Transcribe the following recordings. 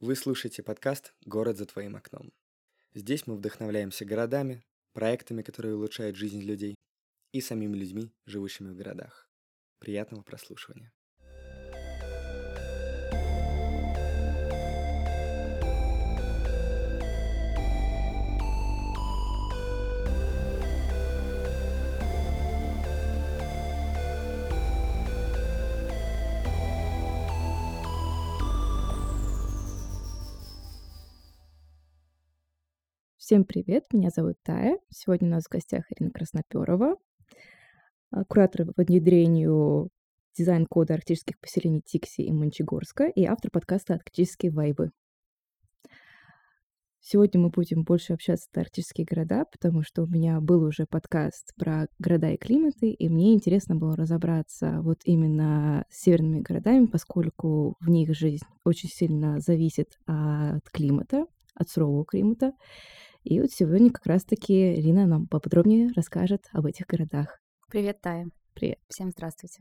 Вы слушаете подкаст «Город за твоим окном». Здесь мы вдохновляемся городами, проектами, которые улучшают жизнь людей, и самими людьми, живущими в городах. Приятного прослушивания. Всем привет, меня зовут Тая. Сегодня у нас в гостях Ирина Красноперова, а, куратор по внедрению дизайн-кода арктических поселений Тикси и Мончегорска и автор подкаста «Арктические вайбы». Сегодня мы будем больше общаться про арктические города, потому что у меня был уже подкаст про города и климаты, и мне интересно было разобраться вот именно с северными городами, поскольку в них жизнь очень сильно зависит от климата, от сурового климата. И вот сегодня как раз-таки Ирина нам поподробнее расскажет об этих городах. Привет, Тая. Привет. Всем здравствуйте.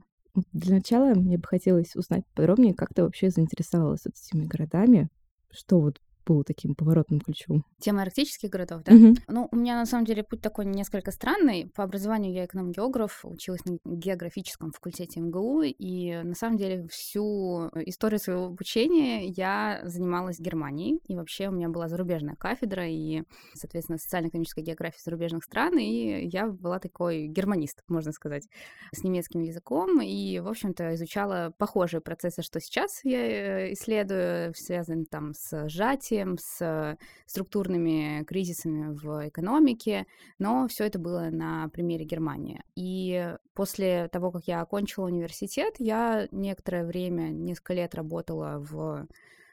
Для начала мне бы хотелось узнать подробнее, как ты вообще заинтересовалась этими городами, что вот был таким поворотным ключом. Тема арктических городов, да? Мгм. Ну, у меня на самом деле путь такой несколько странный. По образованию я эконом-географ, училась на географическом факультете МГУ, и на самом деле всю историю своего обучения я занималась Германией, и вообще у меня была зарубежная кафедра, и, соответственно, социально-экономическая география зарубежных стран, и я была такой германист, можно сказать, с немецким языком, и, в общем-то, изучала похожие процессы, что сейчас я э, исследую, связанные там с сжатием, с структурными кризисами в экономике, но все это было на примере Германии. И после того, как я окончила университет, я некоторое время, несколько лет работала в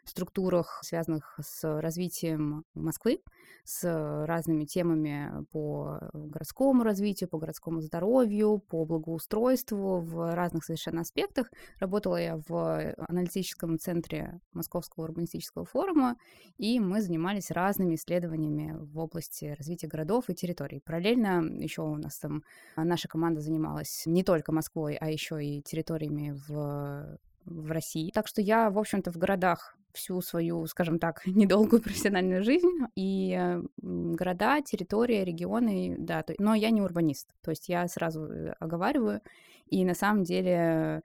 структурах, связанных с развитием Москвы, с разными темами по городскому развитию, по городскому здоровью, по благоустройству в разных совершенно аспектах. Работала я в аналитическом центре Московского урбанистического форума, и мы занимались разными исследованиями в области развития городов и территорий. Параллельно еще у нас там наша команда занималась не только Москвой, а еще и территориями в в России. Так что я, в общем-то, в городах всю свою, скажем так, недолгую профессиональную жизнь. И города, территории, регионы, да, то, но я не урбанист. То есть я сразу э, оговариваю. И на самом деле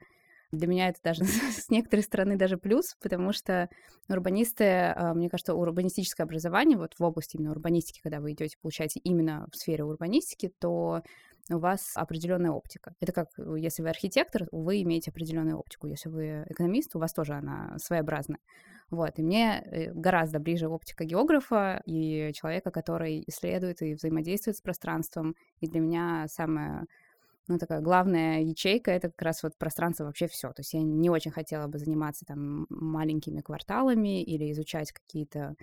для меня это даже с некоторой стороны даже плюс, потому что урбанисты, а, мне кажется, урбанистическое образование, вот в области именно урбанистики, когда вы идете, получаете именно в сфере урбанистики, то у вас определенная оптика. Это как э, если вы архитектор, вы имеете определенную оптику. Если вы экономист, у вас тоже она своеобразная. Вот. И мне э, гораздо ближе оптика географа и человека, который исследует и взаимодействует с пространством. И для меня самое ну, такая главная ячейка — это как раз вот пространство вообще все. То есть я не очень хотела бы заниматься там маленькими кварталами или изучать какие-то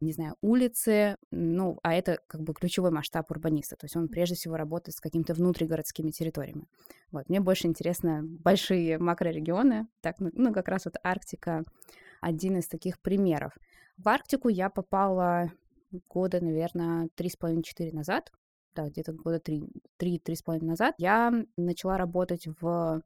не знаю, улицы, ну, а это как бы ключевой масштаб урбаниста, то есть он прежде всего работает с какими-то внутригородскими территориями. Вот, мне больше интересно большие макрорегионы, так, ну, ну, как раз вот Арктика один из таких примеров. В Арктику я попала года, наверное, три с половиной четыре назад, да, где-то года три-три с половиной назад, я начала работать в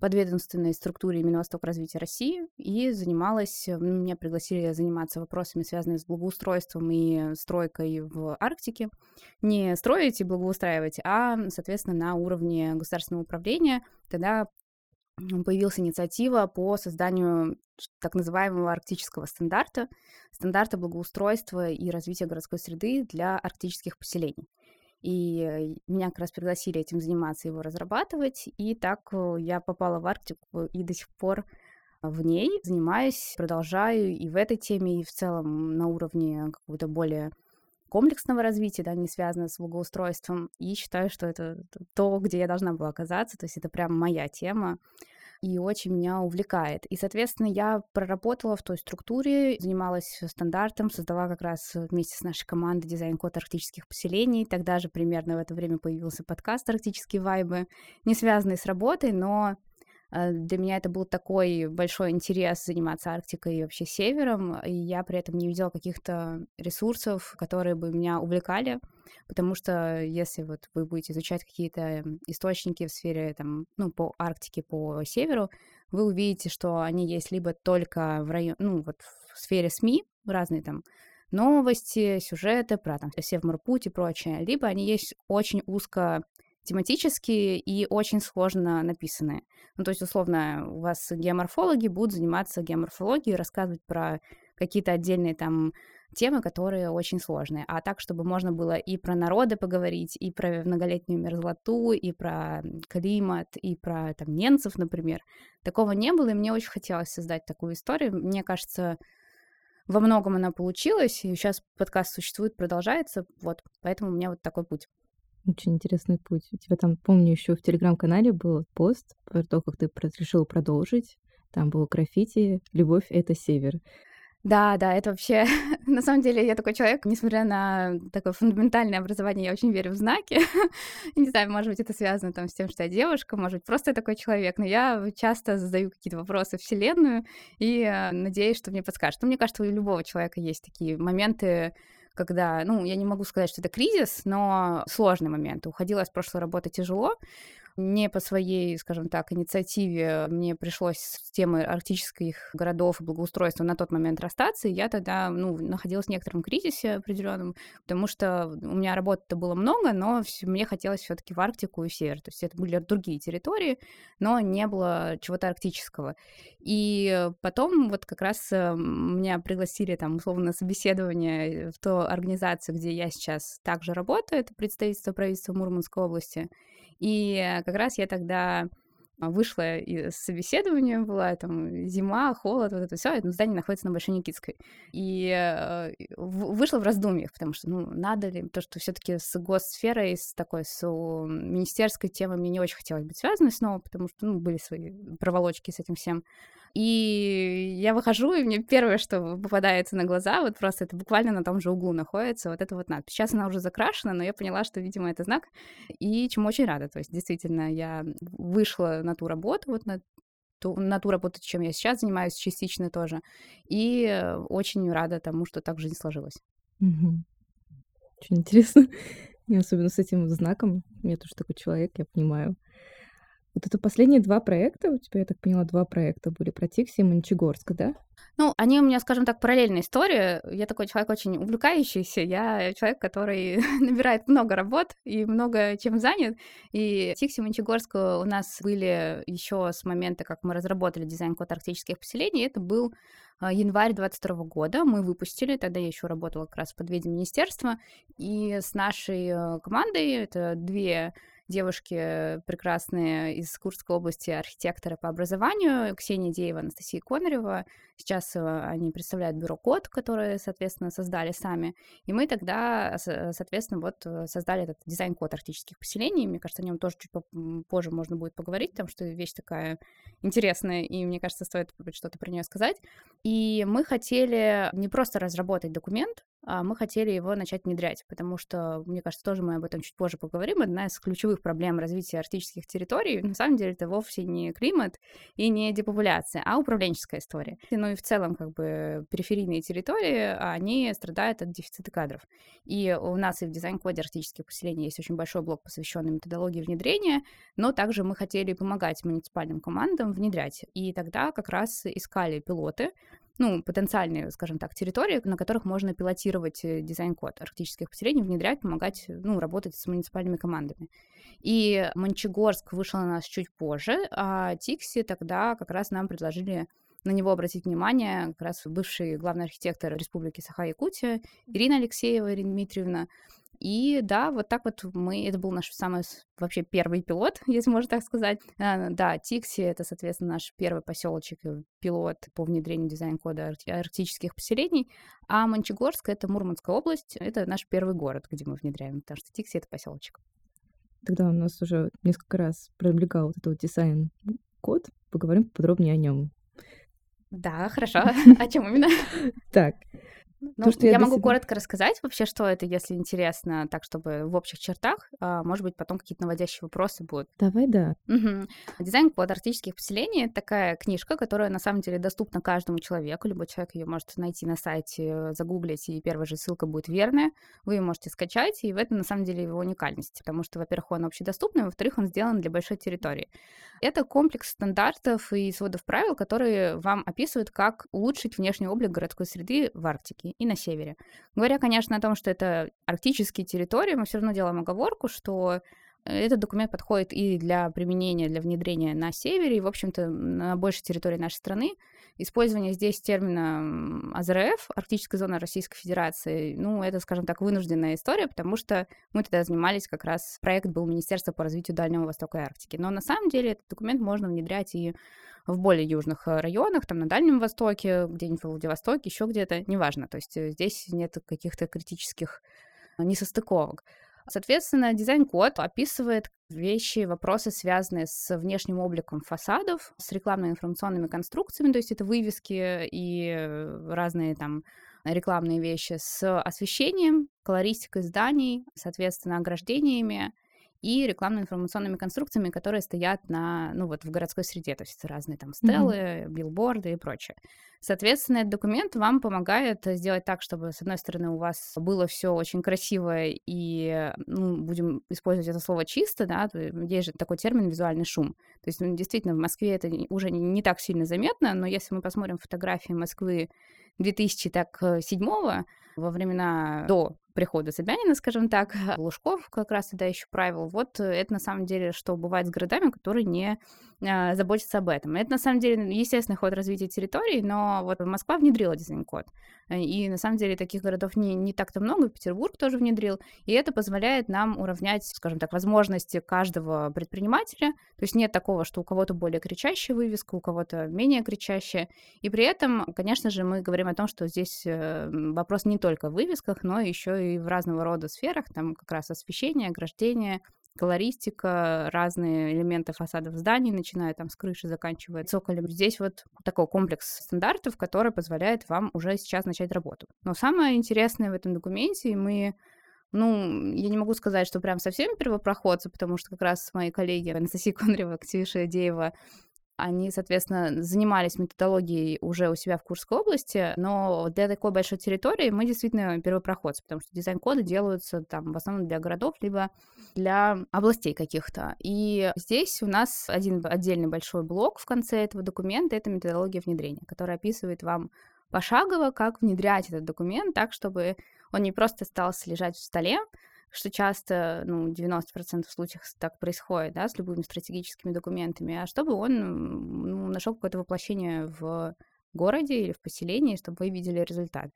подведомственной структуре Минвосток развития России и занималась, э, меня пригласили заниматься вопросами, связанными с благоустройством и стройкой в Арктике. Не строить и благоустраивать, а, соответственно, на уровне государственного управления. Тогда появилась инициатива по созданию так называемого арктического стандарта, стандарта благоустройства и развития городской среды для арктических поселений. И меня как раз пригласили этим заниматься, его разрабатывать. И так э, я попала в Арктику и до сих пор в ней занимаюсь, продолжаю и в этой теме, и в целом на уровне какого-то более комплексного развития, да, не связанного с благоустройством. И считаю, что это то, где я должна была оказаться. То есть это прям моя тема и очень меня увлекает. И, соответственно, я проработала в той структуре, занималась стандартом, создала как раз вместе с нашей командой дизайн-код арктических поселений. Тогда же примерно в это время появился подкаст «Арктические вайбы», не связанный с работой, но для меня это был такой большой интерес заниматься Арктикой и вообще Севером, и я при этом не видела каких-то ресурсов, которые бы меня увлекали потому что если вот вы будете изучать какие-то источники в сфере, там, ну, по Арктике, по северу, вы увидите, что они есть либо только в районе, ну, вот в сфере СМИ, разные там новости, сюжеты про там Севморпуть и прочее, либо они есть очень узко тематические и очень сложно написанные. Ну, то есть, условно, у вас геоморфологи будут заниматься геоморфологией, рассказывать про какие-то отдельные там темы, которые очень сложные. А так, чтобы можно было и про народы поговорить, и про многолетнюю мерзлоту, и про климат, и про там немцев, например. Такого не было, и мне очень хотелось создать такую историю. Мне кажется, во многом она получилась, и сейчас подкаст существует, продолжается, вот, поэтому у меня вот такой путь. Очень интересный путь. У тебя там, помню, еще в телеграм-канале был пост про то, как ты решил продолжить. Там было граффити «Любовь — это север». Да, да, это вообще... На самом деле я такой человек, несмотря на такое фундаментальное образование, я очень верю в знаки. Не знаю, может быть, это связано там с тем, что я девушка, может быть, просто я такой человек, но я часто задаю какие-то вопросы Вселенную и э, надеюсь, что мне подскажет. Но мне кажется, у любого человека есть такие моменты, когда, ну, я не могу сказать, что это кризис, но сложный момент. Уходила с прошлой работы тяжело, не по своей, скажем так, инициативе мне пришлось с темой арктических городов и благоустройства на тот момент расстаться, и я тогда, ну, находилась в некотором кризисе определенном, потому что у меня работы-то было много, но мне хотелось все таки в Арктику и в север, то есть это были другие территории, но не было чего-то арктического. И потом вот как раз э, меня пригласили там условно на собеседование в ту организацию, где я сейчас также работаю, это представительство правительства Мурманской области, и как раз я тогда вышла из собеседования, была там зима, холод, вот это все, это здание находится на Большой Никитской. И э, вышла в раздумьях, потому что, ну, надо ли, то, что все таки с госсферой, с такой, с министерской темой мне не очень хотелось быть связанной снова, потому что, ну, были свои проволочки с этим всем. И я выхожу, и мне первое, что попадается на глаза, вот просто это буквально на том же углу находится, вот это вот надпись. Сейчас она уже закрашена, но я поняла, что, видимо, это знак, и чему очень рада. То есть, действительно, я вышла на ту работу, вот на ту, на ту работу, чем я сейчас занимаюсь, частично тоже, и очень рада тому, что так жизнь сложилась. Угу. Очень интересно. И особенно с этим знаком. Я тоже такой человек, я понимаю. Вот это последние два проекта, у тебя, я так поняла, два проекта были про Тикси и Мончегорск, да? Ну, они у меня, скажем так, параллельная история. Я такой человек очень увлекающийся. Я человек, который набирает много работ и много чем занят. И Тикси Мончегорск у нас были еще с момента, как мы разработали дизайн-код арктических поселений. Это был а, январь 22 года мы выпустили, тогда я еще работала как раз в подведе министерства, и с нашей э, командой, это две девушки прекрасные из Курской области, архитекторы по образованию, Ксения Деева, Анастасия Конарева. Сейчас э, они представляют бюро Код, которое, соответственно, создали сами. И мы тогда, соответственно, вот э, создали этот дизайн-код арктических поселений. Мне кажется, о нем тоже чуть позже можно будет поговорить, потому что вещь такая интересная, и мне кажется, стоит что-то про нее сказать. И мы хотели не просто разработать документ, мы хотели его начать внедрять, потому что, мне кажется, тоже мы об этом чуть позже поговорим. Одна из ключевых проблем развития арктических территорий, на самом деле, это вовсе не климат и не депопуляция, а управленческая история. Ну и в целом, как бы, периферийные территории, они страдают от дефицита кадров. И у нас и в дизайн-коде арктических поселений есть очень большой блок, посвященный методологии внедрения, но также мы хотели помогать муниципальным командам внедрять. И тогда как раз искали пилоты, ну, потенциальные, скажем так, территории, на которых можно пилотировать э, дизайн-код арктических поселений, внедрять, помогать, ну, работать с муниципальными командами. И Мончегорск вышел на нас чуть позже, а Тикси тогда как раз нам предложили на него обратить внимание как раз бывший главный архитектор Республики Саха-Якутия Ирина Алексеева Ирина Дмитриевна, и да, вот так вот мы, это был наш самый вообще первый пилот, если можно так сказать. А, да, Тикси — это, соответственно, наш первый поселочек, э, пилот по внедрению дизайн-кода арктических поселений, а Мончегорск — это Мурманская область, это наш первый город, где мы внедряем, потому что Тикси — это поселочек. Тогда у нас уже несколько раз пробегал вот этот вот дизайн-код, поговорим подробнее о нем. Да, хорошо. О чем именно? Так, Ну, То, что я, я могу себя... коротко рассказать вообще, что это, если интересно, так, чтобы в общих чертах. А, может быть, потом какие-то наводящие вопросы будут. Давай, да. Угу. «Дизайн код арктических поселений» — это такая книжка, которая на самом деле доступна каждому человеку. Любой человек ее может найти на сайте, загуглить, и первая же ссылка будет верная. Вы ее можете скачать, и в этом на самом деле его уникальность, потому что, во-первых, он общедоступный, во-вторых, он сделан для большой территории. Это комплекс стандартов и сводов правил, которые вам описывают, как улучшить внешний облик городской среды в Арктике и на севере. Говоря, конечно, о том, что это арктические территории, мы все равно делаем оговорку, что этот документ подходит и для применения, для внедрения на севере, и, в общем-то, на большей территории нашей страны. Использование здесь термина АЗРФ, Арктическая зона Российской Федерации, ну, это, скажем так, вынужденная история, потому что мы тогда занимались как раз, проект был Министерство по развитию Дальнего Востока и Арктики. Но на самом деле этот документ можно внедрять и в более южных э, районах, там на Дальнем Востоке, где-нибудь в Владивостоке, еще где-то, неважно. То есть э, здесь нет каких-то критических несостыковок. Соответственно, дизайн-код описывает вещи, вопросы, связанные с внешним обликом фасадов, с рекламными информационными конструкциями, то есть это вывески и разные там рекламные вещи, с освещением, колористикой зданий, соответственно, ограждениями, и рекламно-информационными конструкциями, которые стоят на, ну вот в городской среде, то есть разные там стелы, mm-hmm. билборды и прочее. Соответственно, этот документ вам помогает сделать так, чтобы, с одной стороны, у вас было все очень красиво и, ну, будем использовать это слово чисто, да, есть же такой термин визуальный шум. То есть, ну, действительно, в Москве это уже не так сильно заметно, но если мы посмотрим фотографии Москвы 2007 во времена до прихода Собянина, скажем так, Лужков как раз тогда еще правил. Вот это на самом деле, что бывает с городами, которые не а, заботятся об этом. Это на самом деле естественный ход развития территорий, но вот Москва внедрила дизайн-код. И на самом деле таких городов не, не так-то много, Петербург тоже внедрил, и это позволяет нам уравнять, скажем так, возможности каждого предпринимателя. То есть нет такого, что у кого-то более кричащая вывеска, у кого-то менее кричащая. И при этом, конечно же, мы говорим о том, что здесь э, вопрос не только в вывесках, но еще и в разного рода сферах, там как раз освещение, ограждение, колористика, разные элементы фасадов зданий, начиная там с крыши, заканчивая цоколем. Здесь вот такой комплекс стандартов, который позволяет вам уже сейчас начать работу. Но самое интересное в этом документе, мы ну, я не могу сказать, что прям совсем первопроходцы, потому что как раз мои коллеги Анастасия Конрева, Ксюша Деева они, соответственно, занимались методологией уже у себя в Курской области, но для такой большой территории мы действительно первопроходцы, потому что дизайн-коды делаются там в основном для городов, либо для областей каких-то. И здесь у нас один отдельный большой блок в конце этого документа — это методология внедрения, которая описывает вам пошагово, как внедрять этот документ так, чтобы он не просто остался лежать в столе, что часто, ну, 90% случаев так происходит, да, с любыми стратегическими документами, а чтобы он ну, нашел какое-то воплощение в городе или в поселении, чтобы вы видели результат.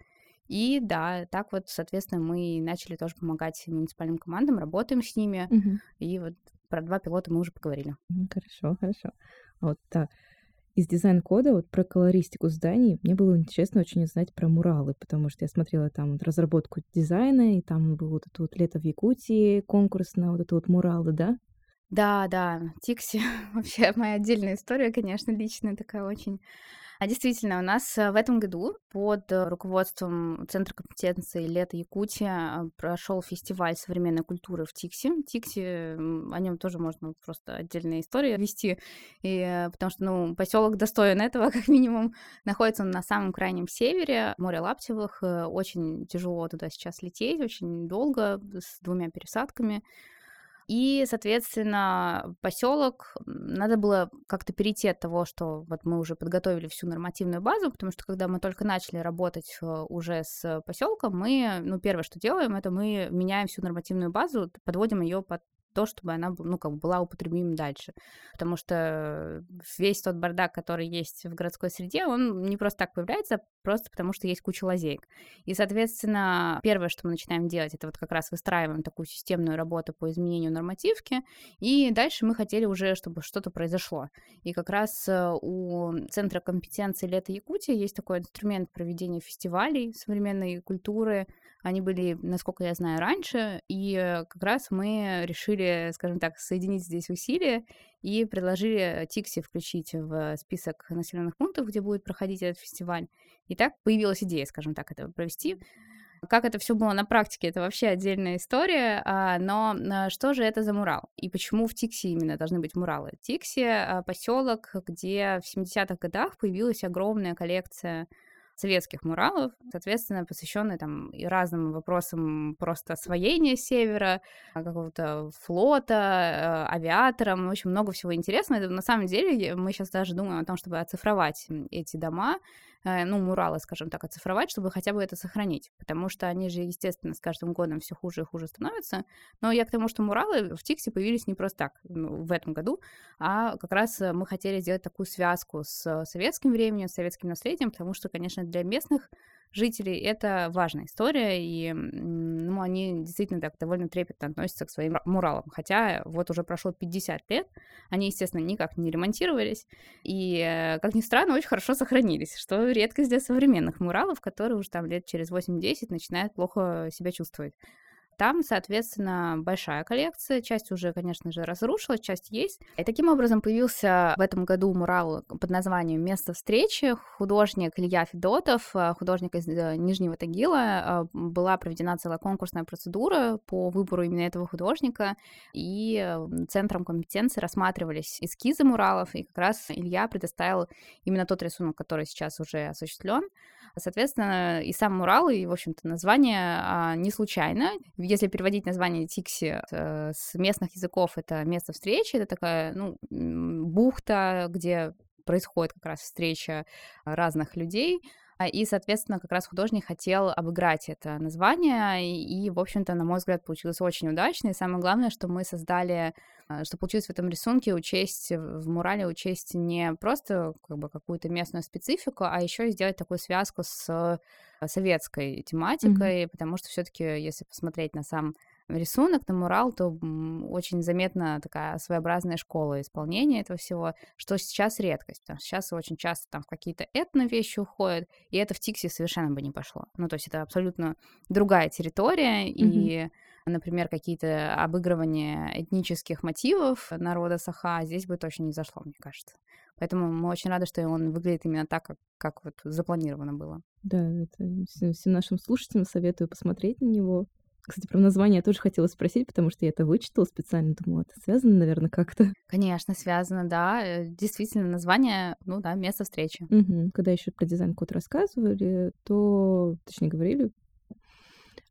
И да, так вот, соответственно, мы начали тоже помогать муниципальным командам, работаем с ними. Угу. И вот про два пилота мы уже поговорили. Хорошо, хорошо. Вот так из дизайн-кода, вот про колористику зданий, мне было интересно очень узнать про муралы, потому что я смотрела там вот разработку дизайна, и там было вот это вот лето в Якутии, конкурс на вот это вот муралы, да? Да, да, Тикси вообще моя отдельная история, конечно, личная такая очень а действительно, у нас э, в этом году под э, руководством Центра компетенции «Лето Якутия» прошел фестиваль современной культуры в Тикси. Тикси, о нем тоже можно просто отдельная история вести, и, э, потому что ну, поселок достоин этого, как минимум. Находится он на самом крайнем севере, море Лаптевых. Очень тяжело туда сейчас лететь, очень долго, с двумя пересадками. И, соответственно, поселок надо было как-то перейти от того, что вот мы уже подготовили всю нормативную базу, потому что когда мы только начали работать э, уже с поселком, мы, ну, первое, что делаем, это мы меняем всю нормативную базу, подводим ее под то, чтобы она ну, как бы была употребима дальше. Потому что весь тот бардак, который есть в городской среде, он не просто так появляется, просто потому что есть куча лазеек. И, соответственно, первое, что мы начинаем делать, это вот как раз выстраиваем такую системную работу по изменению нормативки, и дальше мы хотели уже, чтобы что-то произошло. И как раз э, у Центра компетенции Лето Якутия есть такой инструмент проведения фестивалей современной культуры, Они были, насколько я знаю, раньше, и как раз мы решили, скажем так, соединить здесь усилия и предложили Тикси включить в список населенных пунктов, где будет проходить этот фестиваль. И так появилась идея, скажем так, это провести. Как это все было на практике, это вообще отдельная история. А, но а, что же это за мурал? И почему в Тикси именно должны быть муралы? Тикси а, поселок, где в 70-х годах появилась огромная коллекция советских муралов, соответственно, посвященные там и разным вопросам просто освоения севера, какого-то флота, авиаторам, в общем, много всего интересного. На самом деле мы сейчас даже думаем о том, чтобы оцифровать эти дома, Э, ну, муралы, скажем так, оцифровать, чтобы хотя бы это сохранить, потому что они же, естественно, с каждым годом все хуже и хуже становятся. Но я к тому, что муралы в Тиксе появились не просто так ну, в этом году, а как раз э, мы хотели сделать такую связку с советским временем, с советским наследием, потому что, конечно, для местных жителей это важная история, и ну, они действительно так довольно трепетно относятся к своим муралам. Хотя вот уже прошло 50 лет, они, естественно, никак не ремонтировались, и, э, как ни странно, очень хорошо сохранились, что редкость для современных муралов, которые уже там лет через 8-10 начинают плохо себя чувствовать. Там, соответственно, большая коллекция. Часть уже, конечно же, разрушилась, часть есть. И таким образом появился в этом году мурал под названием «Место встречи». Художник Илья Федотов, э, художник из э, Нижнего Тагила. Э, была проведена целая конкурсная процедура по выбору именно этого художника. И центром компетенции рассматривались эскизы муралов. И как раз Илья предоставил именно тот рисунок, который сейчас уже осуществлен. Соответственно, и сам Мурал, и, в общем-то, название а, не случайно. Если переводить название Тикси э, с местных языков, это место встречи, это такая, ну, бухта, где происходит как раз встреча разных людей, и, соответственно, как раз художник хотел обыграть это название, и, в общем-то, на мой взгляд, получилось очень удачно. И самое главное, что мы создали, а, что получилось в этом рисунке, учесть в мурале, учесть не просто как бы какую-то местную специфику, а еще и сделать такую связку с советской тематикой, mm-hmm. потому что все-таки, если посмотреть на сам рисунок, на мурал, то очень заметна такая своеобразная школа исполнения этого всего, что сейчас редкость, потому что сейчас очень часто там в какие-то этно-вещи уходят, и это в Тиксе совершенно бы не пошло. Ну, то есть это абсолютно другая территория, mm-hmm. и например, какие-то обыгрывания этнических мотивов народа Саха, здесь бы точно не зашло, мне кажется. Поэтому мы очень рады, что он выглядит именно так, как, как вот запланировано было. Да, это всем нашим слушателям советую посмотреть на него. Кстати, про название я тоже хотела спросить, потому что я это вычитала специально, думала, это связано, наверное, как-то. Конечно, связано, да. Э, действительно, название, ну да, место встречи. Угу. Когда еще про дизайн-код рассказывали, то, точнее говорили,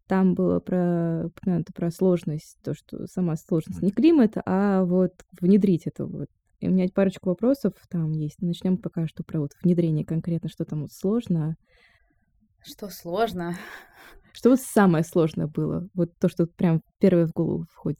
там было про, упомянуто про сложность, то, что сама сложность не климат, а вот внедрить это вот. И у меня парочку вопросов там есть. Начнем пока что про вот внедрение конкретно, что там вот сложно. Что сложно? Что вот самое сложное было? Вот то, что прям первое в голову входит.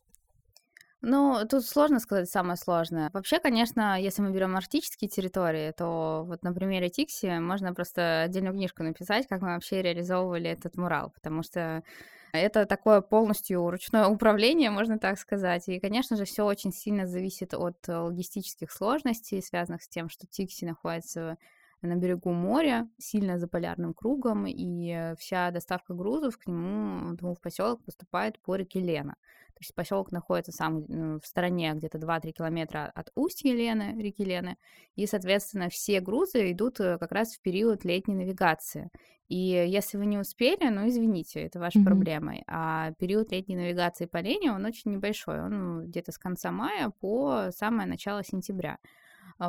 Ну, тут сложно сказать самое сложное. Вообще, конечно, если мы берем арктические территории, то вот на примере Тикси можно просто отдельную книжку написать, как мы вообще реализовывали этот мурал, потому что это такое полностью ручное управление, можно так сказать. И, конечно же, все очень сильно зависит от логистических сложностей, связанных с тем, что Тикси находится на берегу моря, сильно за полярным кругом, и вся доставка грузов к нему в поселок поступает по реке Лена. То есть поселок находится сам ну, в стороне где-то 2-3 километра от устья Лены, реки Лены, и, соответственно, все грузы идут э, как раз в период летней навигации. И если вы не успели, ну, извините, это ваша mm-hmm. проблема. А период летней навигации по Лене, он очень небольшой, он где-то с конца мая по самое начало сентября.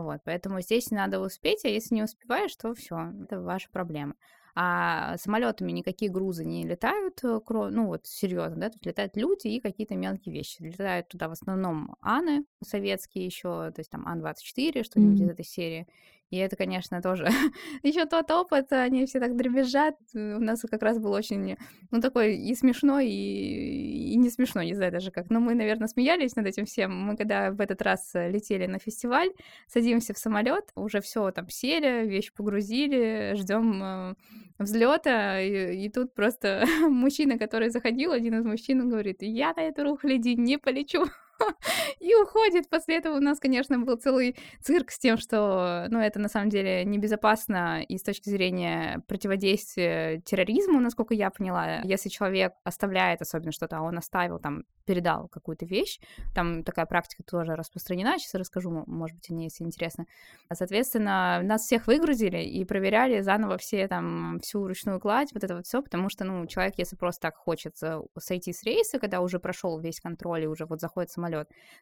Вот, поэтому здесь надо успеть, а если не успеваешь, то все, это ваша проблема. А самолетами никакие грузы не летают, э, ну вот серьезно, да, тут летают люди и какие-то мелкие вещи. Летают туда в основном Аны советские еще, то есть там Ан-24, что-нибудь mm-hmm. из этой серии. И это, конечно, тоже еще тот опыт, они все так дребезжат. У нас как раз был очень, ну, такой и смешной, и, и не смешной, не знаю даже как. Но мы, наверное, смеялись над этим всем. Мы когда в этот раз летели на фестиваль, садимся в самолет, уже все там сели, вещи погрузили, ждем э, взлета, и, и тут просто мужчина, который заходил, один из мужчин говорит, я на эту рухляди не полечу. и уходит. После этого у нас, конечно, был целый цирк с тем, что, ну, это на самом деле небезопасно и с точки зрения противодействия терроризму, насколько я поняла. Если человек оставляет особенно что-то, а он оставил там, передал какую-то вещь, там такая практика тоже распространена, сейчас расскажу, может быть, о ней, если интересно. Соответственно, нас всех выгрузили и проверяли заново все там, всю ручную кладь, вот это вот все, потому что, ну, человек, если просто так хочет сойти с рейса, когда уже прошел весь контроль и уже вот заходит самолет,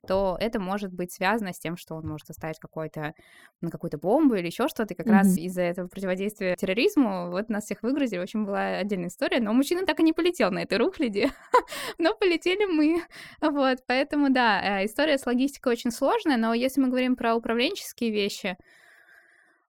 то это может быть связано с тем, что он может оставить какой-то, ну, какую-то бомбу или еще что-то. И как mm-hmm. раз из-за этого противодействия терроризму вот нас всех выгрузили. В общем, была отдельная история. Но мужчина так и не полетел на этой рухляде, но полетели мы. Вот, поэтому, да, э, история с логистикой очень сложная, но если мы говорим про управленческие вещи,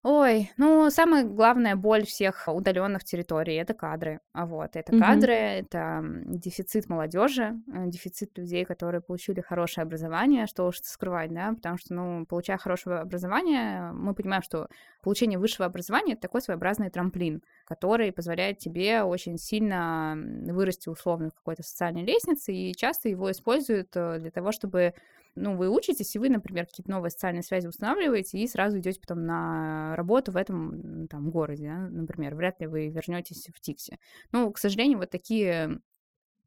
Ой, ну, самая главная боль всех удаленных территорий это кадры. А вот, это mm-hmm. кадры, это дефицит молодежи, э, дефицит людей, которые получили хорошее образование, что уж скрывать, да, потому что, ну, получая хорошее образование, мы понимаем, что получение высшего образования это такой своеобразный трамплин, который позволяет тебе очень сильно вырасти условно в какой-то социальной лестнице, и часто его используют э, для того, чтобы ну, вы учитесь, и вы, например, какие-то новые социальные связи устанавливаете, и сразу идете потом на работу в этом там городе, да, например, вряд ли вы вернетесь в Тиксе. Ну, к сожалению, вот такие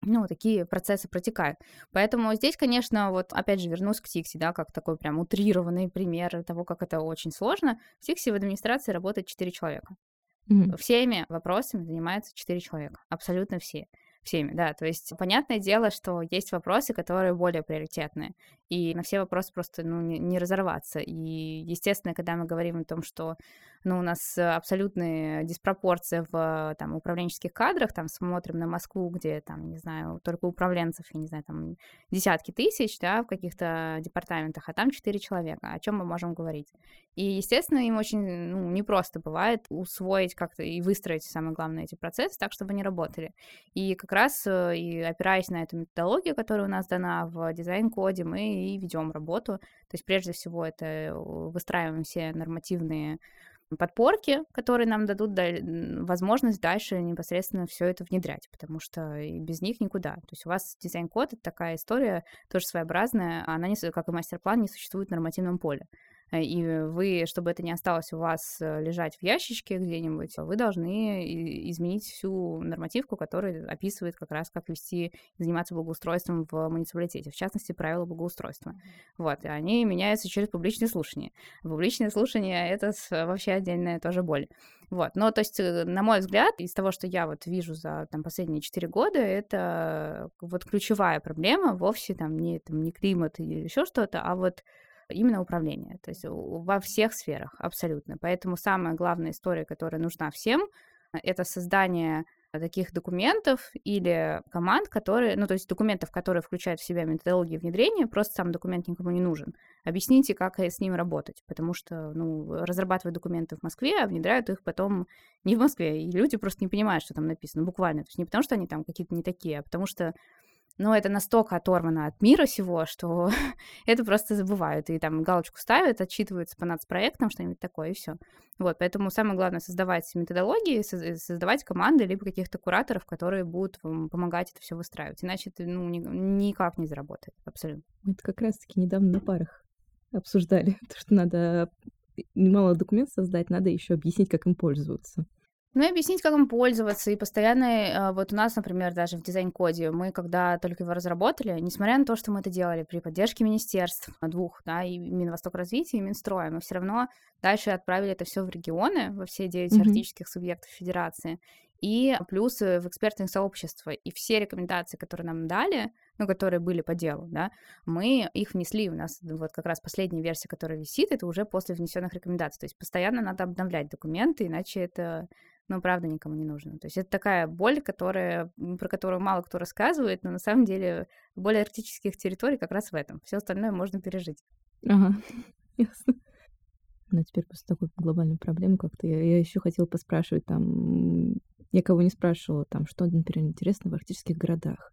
ну, такие процессы протекают. Поэтому здесь, конечно, вот опять же вернусь к Тикси, да, как такой прям утрированный пример того, как это очень сложно. В Тикси в администрации работает 4 человека. Mm-hmm. Всеми вопросами занимаются 4 человека, абсолютно все всеми, да, то есть понятное дело, что есть вопросы, которые более приоритетные, и на все вопросы просто, ну, не, не разорваться, и, естественно, когда мы говорим о том, что ну, у нас абсолютные диспропорции в там, управленческих кадрах, там смотрим на Москву, где там, не знаю, только управленцев, я не знаю, там десятки тысяч, да, в каких-то департаментах, а там четыре человека, о чем мы можем говорить. И, естественно, им очень ну, непросто бывает усвоить как-то и выстроить, самое главное, эти процессы так, чтобы они работали. И как раз, э, и опираясь на эту методологию, которая у нас дана в дизайн-коде, мы и ведем работу. То есть, прежде всего, это э, выстраиваем все нормативные подпорки, которые нам дадут возможность дальше непосредственно все это внедрять, потому что без них никуда. То есть у вас дизайн-код — это такая история, тоже своеобразная, она, не, как и мастер-план, не существует в нормативном поле. Э, и вы, чтобы это не осталось у вас э, лежать в ящичке где-нибудь, вы должны изменить всю нормативку, которая описывает как раз, как вести, заниматься благоустройством в муниципалитете, в частности, правила благоустройства. Вот, и они меняются через публичные слушания. Публичные слушания — это вообще отдельная тоже боль. Вот, но, то есть, э, на мой взгляд, из того, что я вот вижу за там, последние четыре года, это вот ключевая проблема вовсе там не, там, не климат или еще что-то, а вот именно управление, то есть во всех сферах абсолютно. Поэтому самая главная история, которая нужна всем, это создание таких документов или команд, которые, ну, то есть документов, которые включают в себя методологии внедрения, просто сам документ никому не нужен. Объясните, как с ним работать, потому что, ну, разрабатывают документы в Москве, а внедряют их потом не в Москве, и люди просто не понимают, что там написано, буквально. То есть не потому, что они там какие-то не такие, а потому что но это настолько оторвано от мира всего, что это просто забывают. И там галочку ставят, отчитываются по нацпроектам, что-нибудь такое, и все. Вот, поэтому самое главное создавать методологии, создавать команды, либо каких-то кураторов, которые будут помогать это все выстраивать. Иначе это ну, никак не заработает, абсолютно. Это как раз-таки недавно на парах обсуждали, то, что надо мало документов создать, надо еще объяснить, как им пользоваться. Ну и объяснить, как им пользоваться. И постоянно, э, вот у нас, например, даже в дизайн-коде, мы когда только его разработали, несмотря на то, что мы это делали при поддержке министерств двух, да, и Минвосток развития, и Минстроя, мы все равно дальше отправили это все в регионы, во все девять mm-hmm. арктических субъектов федерации, и плюс в экспертные сообщества. И все рекомендации, которые нам дали, ну, которые были по делу, да, мы их внесли. У нас вот как раз последняя версия, которая висит, это уже после внесенных рекомендаций. То есть постоянно надо обновлять документы, иначе это ну, правда, никому не нужно. То есть это такая боль, которая, про которую мало кто рассказывает, но на самом деле боль арктических территорий как раз в этом. Все остальное можно пережить. Ага, ясно. Но теперь после такой глобальной проблемы как-то я, я еще хотела поспрашивать там, я кого не спрашивала, там, что, например, интересно в арктических городах.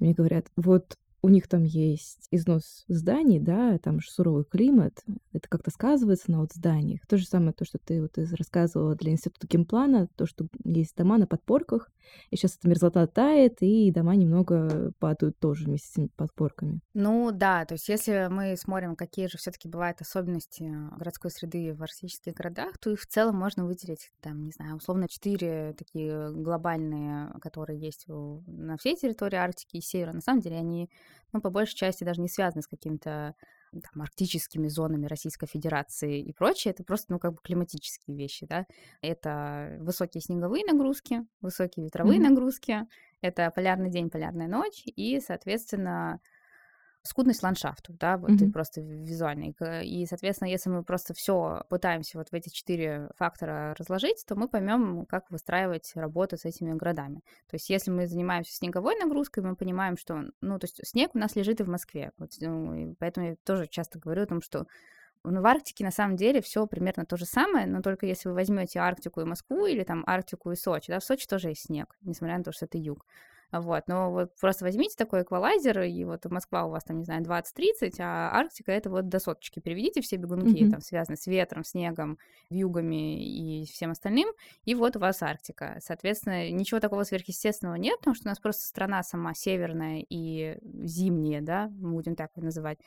Мне говорят, вот у них там есть износ зданий, да, там же суровый климат, это как-то сказывается на вот зданиях. То же самое, то, что ты вот рассказывала для института геймплана, то, что есть дома на подпорках, и сейчас эта мерзлота тает, и дома немного падают тоже вместе с этими подпорками. Ну да, то есть если мы смотрим, какие же все таки бывают особенности городской среды в арктических городах, то их в целом можно выделить, там, не знаю, условно, четыре такие глобальные, которые есть на всей территории Арктики и Севера. На самом деле они ну, по большей части даже не связаны с какими-то там, арктическими зонами Российской Федерации и прочее, это просто, ну, как бы климатические вещи, да. Это высокие снеговые нагрузки, высокие ветровые mm-hmm. нагрузки, это полярный день, полярная ночь, и, соответственно, скудность ландшафтов, да, вот mm-hmm. просто визуальный. И, соответственно, если мы просто все пытаемся вот в эти четыре фактора разложить, то мы поймем, как выстраивать работу с этими городами. То есть, если мы занимаемся снеговой нагрузкой, мы понимаем, что, ну, то есть снег у нас лежит и в Москве. Вот, ну, поэтому я тоже часто говорю о том, что ну, в Арктике на самом деле все примерно то же самое, но только если вы возьмете Арктику и Москву или там Арктику и Сочи, да, в Сочи тоже есть снег, несмотря на то, что это юг. Вот, но вот просто возьмите такой эквалайзер, и вот Москва у вас там, не знаю, 20-30, а Арктика это вот до соточки. Переведите все бегунки, mm-hmm. там, связанные с ветром, снегом, вьюгами и всем остальным, и вот у вас Арктика. Соответственно, ничего такого сверхъестественного нет, потому что у нас просто страна сама северная и зимняя, да, будем так называть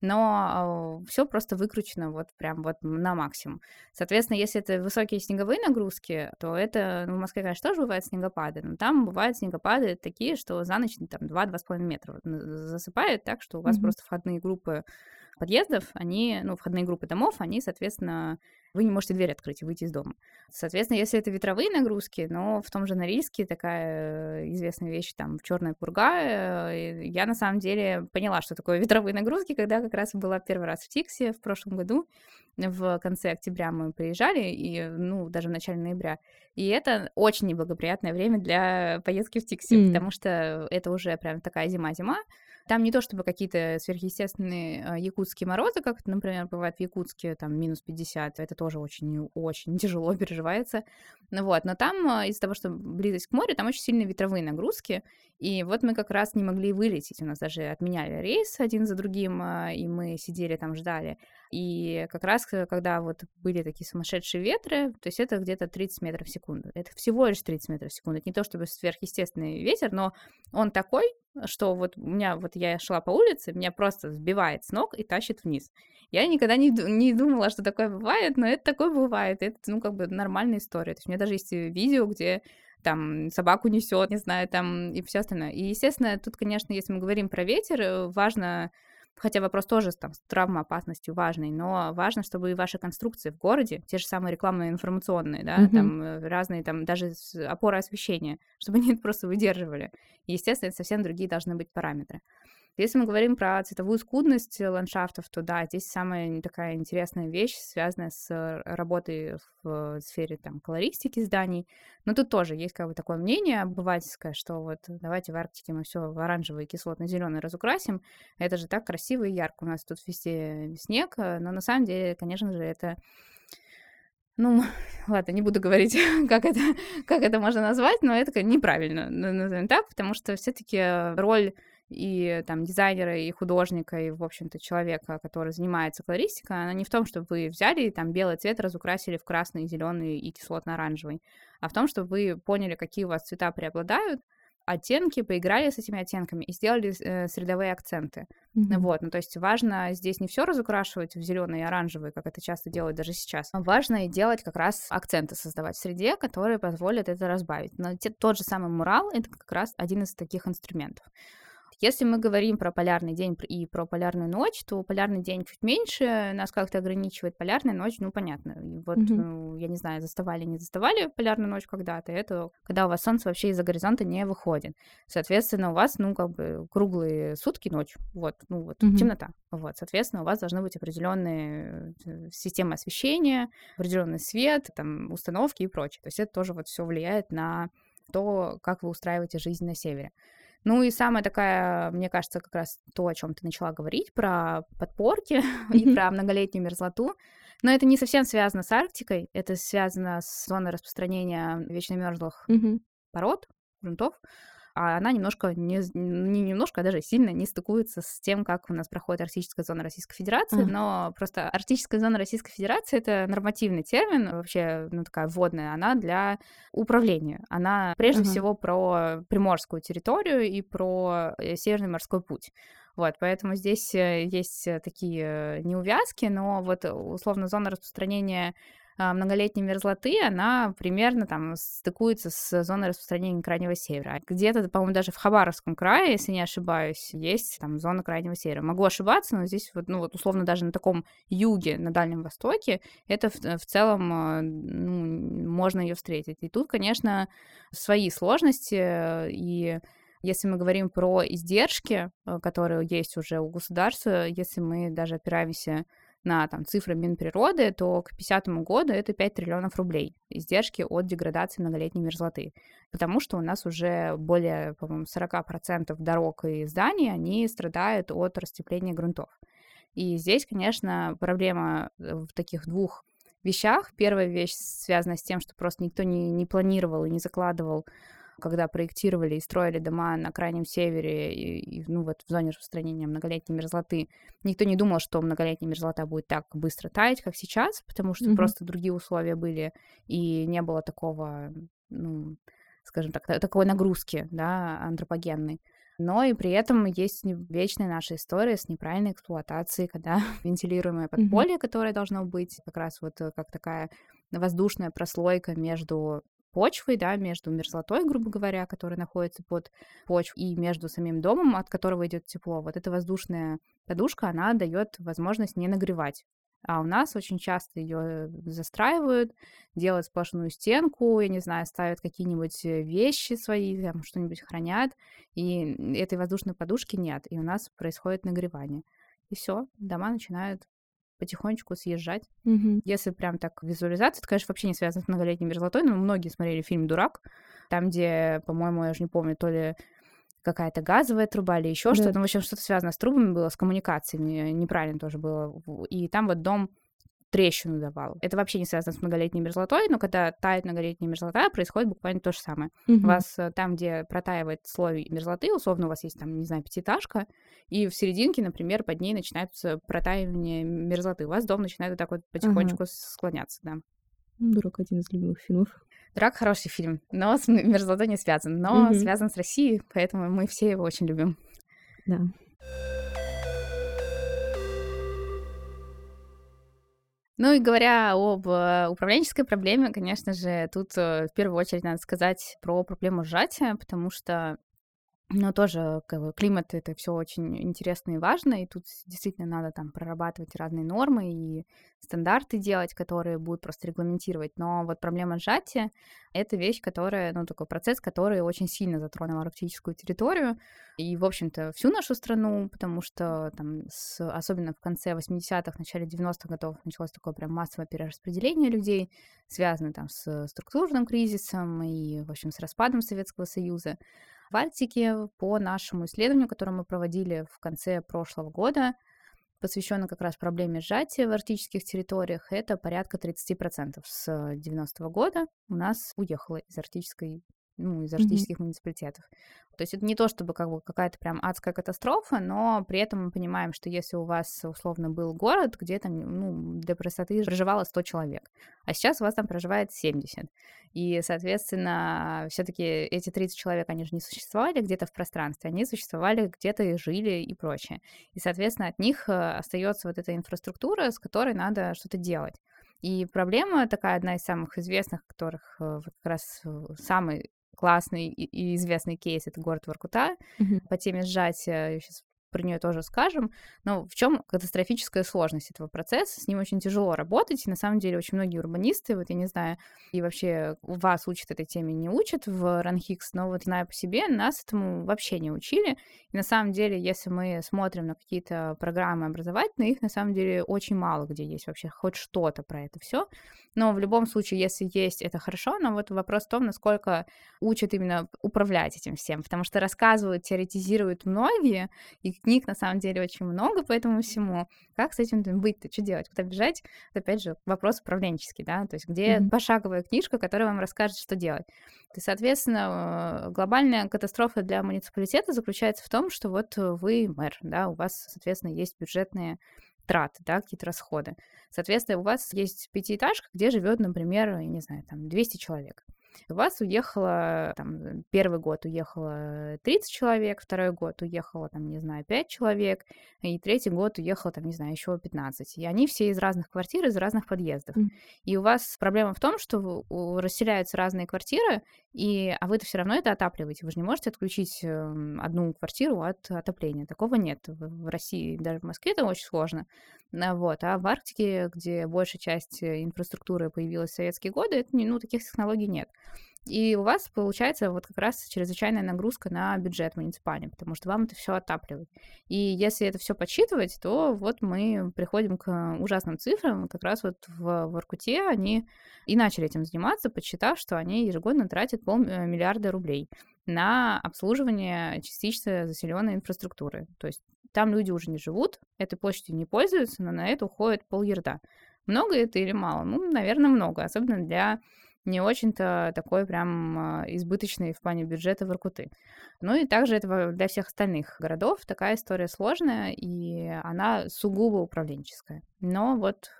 но все просто выкручено вот прям вот на максимум. Соответственно, если это высокие снеговые нагрузки, то это, ну, в Москве, конечно, тоже бывают снегопады, но там бывают снегопады такие, что за ночь там 2-2,5 метра засыпает так, что у вас mm-hmm. просто входные группы подъездов, они, ну, входные группы домов, они, соответственно, вы не можете дверь открыть и выйти из дома. Соответственно, если это ветровые нагрузки, но в том же Норильске такая э, известная вещь, там, черная пурга, э, я на самом деле поняла, что такое ветровые нагрузки, когда как раз была первый раз в Тиксе в прошлом году, в конце октября мы приезжали, и, ну, даже в начале ноября. И это очень неблагоприятное время для поездки в Тикси, mm. потому что это уже прям такая зима-зима, там не то чтобы какие-то сверхъестественные а, якутские морозы, как например, бывает в Якутске, там минус 50, это тоже очень-очень тяжело переживается. Ну вот, но там а, из-за того, что близость к морю, там очень сильные ветровые нагрузки, и вот мы как раз не могли вылететь, у нас даже отменяли рейс один за другим, а, и мы сидели там, ждали. И как раз, э, когда вот были такие сумасшедшие ветры, то есть это где-то 30 метров в секунду. Это всего лишь 30 метров в секунду. Это не то чтобы сверхъестественный ветер, но он такой, что вот у меня, вот я шла по улице, меня просто сбивает с ног и тащит вниз. Я никогда не, не думала, что такое бывает, но это такое бывает. Это, ну, как бы нормальная история. То есть у меня даже есть видео, где там собаку несет, не знаю, там и все остальное. И, естественно, тут, конечно, если мы говорим про ветер, э, важно Хотя вопрос тоже там, с травмоопасностью важный, но важно, чтобы и ваши конструкции в городе, те же самые рекламные информационные, да, mm-hmm. там э, разные, там даже опоры освещения, чтобы они просто выдерживали. И, естественно, это совсем другие должны быть параметры. Если мы говорим про цветовую скудность ландшафтов, то да, здесь самая такая интересная вещь, связанная с э, работой в сфере там, колористики зданий. Но тут тоже есть как бы такое мнение обывательское, что вот давайте в Арктике мы все в оранжевый кислотно-зеленый разукрасим. Это же так красиво и ярко. У нас тут везде снег, э, но на самом деле, конечно же, это ну, ладно, не буду говорить, как это, как это можно назвать, но это неправильно, назовем так, потому что все-таки роль и там дизайнера, и художника, и, в общем-то, человека, который занимается колористикой, она не в том, чтобы вы взяли и там белый цвет разукрасили в красный, зеленый и кислотно-оранжевый, а в том, чтобы вы поняли, какие у вас цвета преобладают, оттенки, поиграли с этими оттенками и сделали э, средовые акценты. Mm-hmm. Вот, ну то есть важно здесь не все разукрашивать в зеленый и оранжевый, как это часто делают даже сейчас. Важно и делать как раз акценты создавать в среде, которые позволят это разбавить. Но те, тот же самый мурал это как раз один из таких инструментов. Если мы говорим про полярный день и про полярную ночь, то полярный день чуть меньше, нас как-то ограничивает полярная ночь, ну, понятно. И вот, mm-hmm. ну, я не знаю, заставали, не заставали полярную ночь когда-то, это когда у вас солнце вообще из-за горизонта не выходит. Соответственно, у вас, ну, как бы круглые сутки ночь, вот, ну, вот, mm-hmm. темнота. Вот, соответственно, у вас должны быть определенные э, системы освещения, определенный свет, там, установки и прочее. То есть это тоже вот все влияет на то, как вы устраиваете жизнь на севере. Ну и самая такая, мне кажется, как раз то, о чем ты начала говорить, про подпорки и про многолетнюю мерзлоту. Но это не совсем связано с Арктикой, это связано с зоной распространения вечно мерзлых пород, грунтов. А она немножко, не, не немножко, а даже сильно не стыкуется с тем, как у нас проходит арктическая зона Российской Федерации, mm. но просто арктическая зона Российской Федерации — это нормативный термин, вообще, ну, такая вводная, она для управления. Она прежде uh-huh. всего про приморскую территорию и про э, Северный морской путь. Вот, поэтому здесь э, есть э, такие неувязки, но вот условно зона распространения многолетней мерзлоты, она примерно там стыкуется с зоной распространения Крайнего Севера. Где-то, по-моему, даже в Хабаровском крае, если не ошибаюсь, есть там зона Крайнего Севера. Могу ошибаться, но здесь вот, ну вот условно даже на таком юге, на Дальнем Востоке, это в, в целом а, ну, можно ее встретить. И тут, конечно, свои сложности и если мы говорим про издержки, э, которые есть уже у государства, если мы даже опираемся на там, цифры Минприроды, то к 50 году это 5 триллионов рублей издержки от деградации многолетней мерзлоты. Потому что у нас уже более, по-моему, 40% дорог и зданий, они страдают от растепления грунтов. И здесь, конечно, проблема э, в таких двух вещах. Первая вещь связана с тем, что просто никто не, не планировал и не закладывал когда проектировали и строили дома на крайнем севере и, и ну, вот в зоне распространения многолетней мерзлоты, никто не думал, что многолетняя мерзлота будет так быстро таять, как сейчас, потому что mm-hmm. просто другие условия были, и не было такого, ну, скажем так, такой нагрузки, да, антропогенной. Но и при этом есть вечная наша история с неправильной эксплуатацией, когда вентилируемое подполье, mm-hmm. которое должно быть как раз вот э, как такая воздушная прослойка между почвой, да, между мерзлотой, грубо говоря, которая находится под почвой, и между самим домом, от которого идет тепло. Вот эта воздушная подушка, она дает возможность не нагревать. А у нас очень часто ее застраивают, делают сплошную стенку, я не знаю, ставят какие-нибудь э, вещи свои, там что-нибудь хранят, и этой воздушной подушки нет, и у нас происходит нагревание. И все, дома начинают потихонечку съезжать. Угу. Если прям так визуализация, это, конечно, вообще не связано с многолетней мерзлотой, но многие смотрели фильм «Дурак», там, где, по-моему, я уже не помню, то ли какая-то газовая труба или еще да. что-то, ну, в общем, что-то связано с трубами было, с коммуникациями, неправильно тоже было. И там вот дом трещину давал. Это вообще не связано с многолетней мерзлотой, но когда тает многолетняя мерзлота, происходит буквально то же самое. Угу. У вас э, там, где протаивает слой мерзлоты, условно у вас есть там, не знаю, пятиэтажка, и в серединке, например, под ней начинается протаивание мерзлоты. У вас дом начинает вот так вот потихонечку ага. склоняться, да. Дурак один из любимых фильмов. Драк хороший фильм, но с мерзлотой не связан, но угу. связан с Россией, поэтому мы все его очень любим. Да. Ну и говоря об э, управленческой проблеме, конечно же, тут э, в первую очередь надо сказать про проблему сжатия, потому что но тоже как бы, климат это все очень интересно и важно, и тут действительно надо там прорабатывать разные нормы и стандарты делать, которые будут просто регламентировать. Но вот проблема сжатия — это вещь, которая, ну, такой процесс, который очень сильно затронул арктическую территорию и, в общем-то, всю нашу страну, потому что там, с, особенно в конце 80-х, начале 90-х годов началось такое прям массовое перераспределение людей, связанное там с структурным кризисом и, в общем, с распадом Советского Союза. В Арктике по нашему исследованию, которое мы проводили в конце прошлого года, посвященное как раз проблеме сжатия в арктических территориях, это порядка 30% с 90 -го года у нас уехало из арктической ну, из арктических mm-hmm. муниципалитетов. То есть это не то, чтобы как бы какая-то прям адская катастрофа, но при этом мы понимаем, что если у вас условно был город, где там, ну, для простоты проживало 100 человек, а сейчас у вас там проживает 70. И, соответственно, все таки эти 30 человек, они же не существовали где-то в пространстве, они существовали где-то и жили и прочее. И, соответственно, от них э, остается вот эта инфраструктура, с которой надо что-то делать. И проблема такая, одна из самых известных, которых э, как раз э, самый классный и известный кейс это город Воркута. Mm-hmm. По теме сжатия я сейчас про нее тоже скажем. Но в чем катастрофическая сложность этого процесса? С ним очень тяжело работать, и на самом деле очень многие урбанисты, вот я не знаю, и вообще вас учат этой теме, не учат в Ранхикс, но вот знаю по себе, нас этому вообще не учили. И на самом деле, если мы смотрим на какие-то программы образовательные, их на самом деле очень мало где есть вообще хоть что-то про это все. Но в любом случае, если есть, это хорошо, но вот вопрос в том, насколько учат именно управлять этим всем, потому что рассказывают, теоретизируют многие, и книг на самом деле очень много по этому всему. Как с этим быть-то? Что делать? Куда бежать? Это, опять же, вопрос управленческий, да, то есть где mm-hmm. пошаговая книжка, которая вам расскажет, что делать. И, соответственно, э, глобальная катастрофа для муниципалитета заключается в том, что вот вы мэр, да, у вас, соответственно, есть бюджетные траты, да, какие-то расходы. Соответственно, у вас есть пятиэтажка, где живет, например, я не знаю, там 200 человек. У вас уехало, там, первый год уехало 30 человек, второй год уехало, там, не знаю, 5 человек, и третий год уехало, там, не знаю, еще 15. И они все из разных квартир, из разных подъездов. Mm. И у вас проблема в том, что расселяются разные квартиры, и, а вы-то все равно это отапливаете. Вы же не можете отключить эм, одну квартиру от отопления. Такого нет. В России, даже в Москве это очень сложно. Вот. А в Арктике, где большая часть э, инфраструктуры появилась в советские годы, это, ну, таких технологий нет. И у вас получается вот как раз чрезвычайная нагрузка на бюджет муниципальный, потому что вам это все отапливать. И если это все подсчитывать, то вот мы приходим к ужасным цифрам. Как раз вот в Воркуте они и начали этим заниматься, подсчитав, что они ежегодно тратят полмиллиарда рублей на обслуживание частично заселенной инфраструктуры. То есть там люди уже не живут, этой площадью не пользуются, но на это уходит полярда. Много это или мало? Ну, наверное, много, особенно для не очень-то такой прям а, избыточный в плане бюджета Воркуты. Ну и также это для всех остальных городов такая история сложная, и она сугубо управленческая. Но вот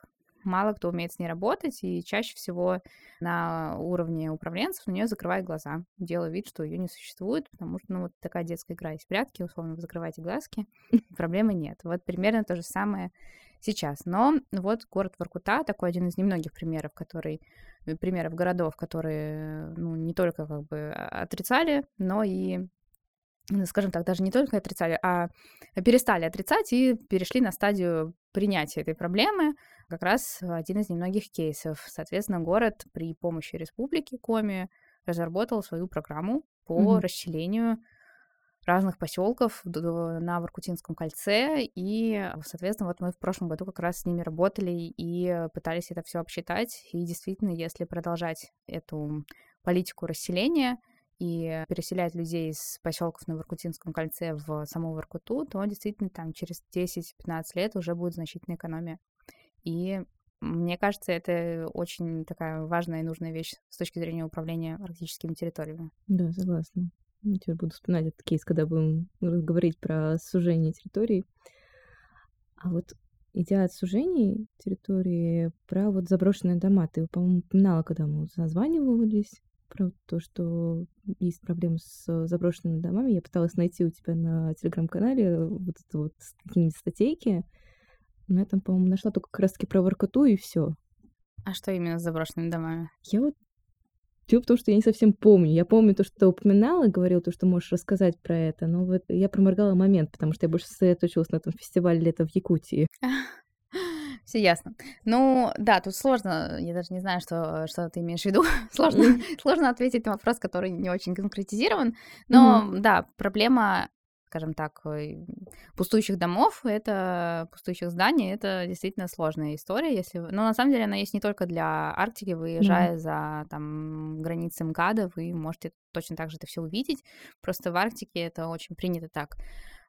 мало кто умеет с ней работать, и чаще всего на уровне управленцев на нее закрывают глаза, делая вид, что ее не существует, потому что, ну, вот такая детская игра из прятки, условно, вы закрываете глазки, проблемы нет. Вот примерно то же самое сейчас. Но вот город Воркута такой один из немногих примеров, который э, примеров городов, которые ну, не только как бы отрицали, но и ну, скажем так, даже не только отрицали, а перестали отрицать и перешли на стадию принятия этой проблемы. Как раз один из немногих кейсов. Соответственно, город при помощи республики Коми разработал свою программу по mm-hmm. расселению разных поселков на Воркутинском кольце, и, соответственно, вот мы в прошлом году как раз с ними работали и пытались это все обсчитать, и действительно, если продолжать эту политику расселения и переселять людей из поселков на Воркутинском кольце в саму Воркуту, то действительно там через 10-15 лет уже будет значительная экономия. И мне кажется, это очень такая важная и нужная вещь с точки зрения управления арктическими территориями. Да, согласна. Я теперь буду вспоминать этот кейс, когда будем говорить про сужение территорий. А вот идя от сужений территории, про вот заброшенные дома, ты, по-моему, упоминала, когда мы созванивались, про то, что есть проблемы с заброшенными домами. Я пыталась найти у тебя на телеграм-канале вот это вот какие-нибудь статейки, но я там, по-моему, нашла только как раз-таки про Воркоту и все. А что именно с заброшенными домами? Я вот Дело в том, что я не совсем помню. Я помню то, что ты упоминала, говорил то, что можешь рассказать про это, но вот я проморгала момент, потому что я больше сосредоточилась на этом фестивале лета в Якутии. Все ясно. Ну, да, тут сложно, я даже не знаю, что, что ты имеешь в виду. сложно, сложно ответить на вопрос, который не очень конкретизирован. Но, mm-hmm. да, проблема скажем так, пустующих домов, это пустующих зданий, это действительно сложная история, если, но на самом деле она есть не только для Арктики, выезжая mm-hmm. за там границы МКАДа, вы можете точно так же это все увидеть, просто в Арктике это очень принято так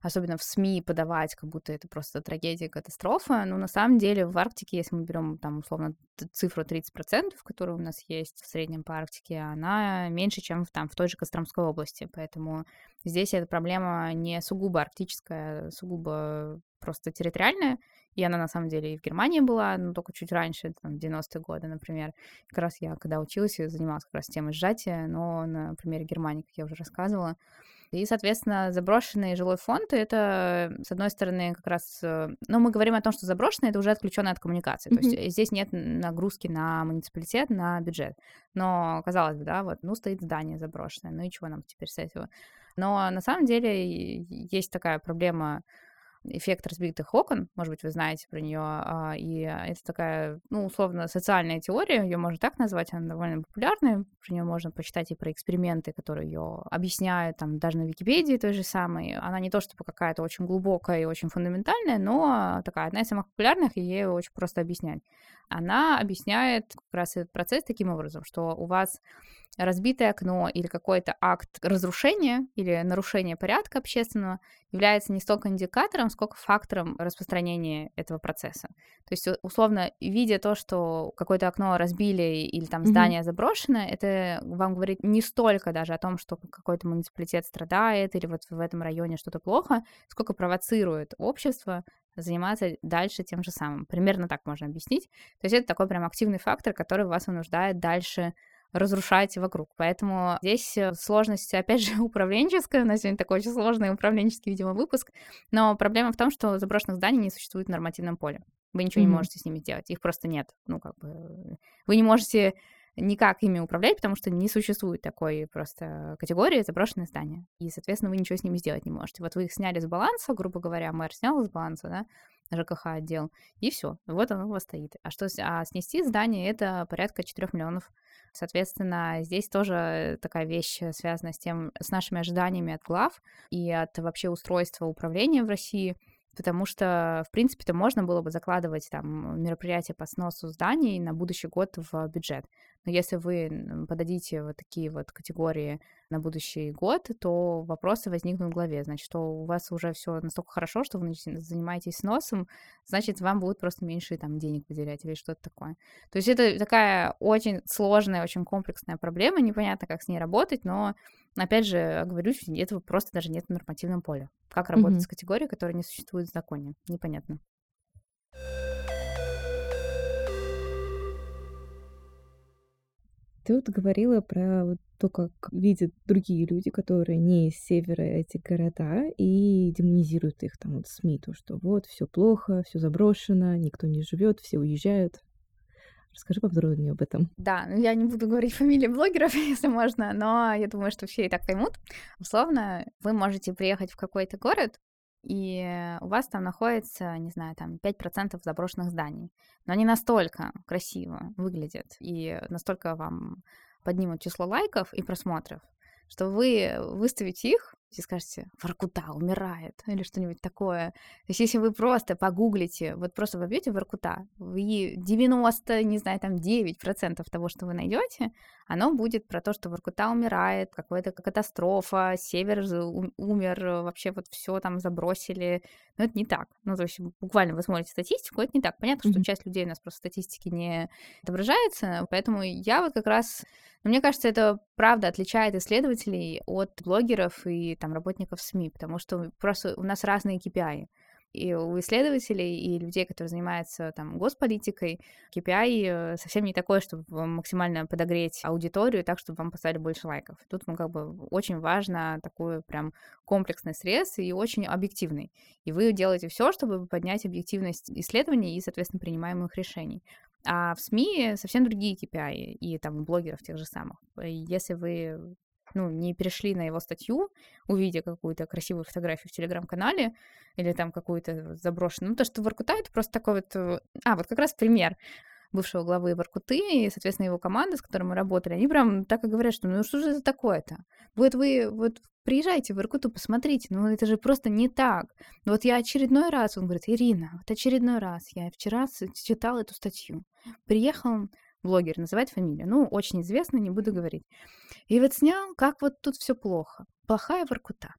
особенно в СМИ подавать, как будто это просто трагедия, катастрофа. Но на самом деле в Арктике, если мы берем там условно цифру 30%, которая у нас есть в среднем по Арктике, она меньше, чем в, там, в той же Костромской области. Поэтому здесь эта проблема не сугубо арктическая, а сугубо просто территориальная, и она на самом деле и в Германии была, но только чуть раньше, там, 90-е годы, например. Как раз я, когда училась, занималась как раз темой сжатия, но на примере Германии, как я уже рассказывала, и, соответственно, заброшенный жилой фонд — это, с одной стороны, как раз... Э, ну, мы говорим о том, что заброшенный — это уже отключенное от коммуникации. Mm-hmm. То есть здесь нет нагрузки на муниципалитет, на бюджет. Но, казалось бы, да, вот, ну, стоит здание заброшенное, ну и чего нам теперь с этого? Но на самом деле есть такая проблема эффект разбитых окон, может быть, вы знаете про нее, а, и это такая, ну, условно, социальная теория, ее можно так назвать, она довольно популярная, про нее можно почитать и про эксперименты, которые ее объясняют, там, даже на Википедии той же самой. Она не то чтобы какая-то очень глубокая и очень фундаментальная, но такая одна из самых популярных, и ей очень просто объяснять. Она объясняет как раз этот процесс таким образом, что у вас разбитое окно или какой-то акт разрушения или нарушения порядка общественного является не столько индикатором, сколько фактором распространения этого процесса. То есть, условно, видя то, что какое-то окно разбили или там здание mm-hmm. заброшено, это вам говорит не столько даже о том, что какой-то муниципалитет страдает или вот в этом районе что-то плохо, сколько провоцирует общество заниматься дальше тем же самым. Примерно так можно объяснить. То есть это такой прям активный фактор, который вас вынуждает дальше разрушать вокруг. Поэтому здесь э, сложность, опять же, управленческая. У нас сегодня такой очень сложный управленческий, видимо, выпуск. Но проблема в том, что заброшенных зданий не существует в нормативном поле. Вы ничего mm-hmm. не можете с ними сделать. Их просто нет. Ну, как бы... Вы не можете никак ими управлять, потому что не существует такой просто категории заброшенные здания. И, соответственно, вы ничего с ними сделать не можете. Вот вы их сняли с баланса, грубо говоря, мэр снял с баланса, да, ЖКХ отдел, и все, вот оно у вас стоит. А что а снести здание это порядка 4 миллионов. Соответственно, здесь тоже такая вещь связана с тем, с нашими ожиданиями от глав и от вообще устройства управления в России потому что, в принципе-то, можно было бы закладывать там мероприятия по сносу зданий на будущий год в бюджет. Но если вы подадите вот такие вот категории на будущий год, то вопросы возникнут в голове. Значит, что у вас уже все настолько хорошо, что вы занимаетесь сносом, значит, вам будут просто меньше там денег выделять или что-то такое. То есть это такая очень сложная, очень комплексная проблема, непонятно, как с ней работать, но опять же, говорю, этого просто даже нет в нормативном поле. Как работать mm-hmm. с категорией, которая не существует в законе? Непонятно. Ты вот говорила про вот то, как видят другие люди, которые не из севера эти города, и демонизируют их там вот СМИ, то, что вот все плохо, все заброшено, никто не живет, все уезжают. Расскажи поподробнее об этом. Да, ну я не буду говорить фамилии блогеров, если можно, но я думаю, что все и так поймут. Условно, вы можете приехать в какой-то город, и у вас там находится, не знаю, там 5% заброшенных зданий. Но они настолько красиво выглядят и настолько вам поднимут число лайков и просмотров, что вы выставите их и скажете, Воркута умирает или что-нибудь такое. То есть если вы просто погуглите, вот просто вобьете Воркута, вы 90, не знаю, там 9% того, что вы найдете, оно будет про то, что Воркута умирает, какая-то катастрофа, север умер, вообще вот все там забросили. Но это не так. Ну, то есть буквально вы смотрите статистику, это не так. Понятно, mm-hmm. что часть людей у нас просто статистики не отображается, поэтому я вот как раз но мне кажется, это правда отличает исследователей от блогеров и там работников СМИ, потому что просто у нас разные KPI. И у исследователей и людей, которые занимаются там госполитикой, KPI э, совсем не такое, чтобы максимально подогреть аудиторию так, чтобы вам поставили больше лайков. Тут ну, как бы очень важно такой прям комплексный срез и очень объективный. И вы делаете все, чтобы поднять объективность исследований и, соответственно, принимаемых решений. А в СМИ совсем другие KPI, и там у блогеров тех же самых. Если вы ну, не перешли на его статью, увидя какую-то красивую фотографию в телеграм-канале или там какую-то заброшенную. Ну, то, что Воркута, это просто такой вот... Э, а, вот как раз пример бывшего главы Воркуты и, соответственно, его команды, с которой мы работали, они прям так и говорят, что ну что же это такое-то? Вот вы вот приезжайте в Иркуту, посмотрите, ну это же просто не так. Вот я очередной раз, он говорит, Ирина, вот очередной раз, я вчера читал эту статью. Приехал блогер, называть фамилию, ну, очень известный, не буду говорить. И вот снял, как вот тут все плохо. Плохая Воркута.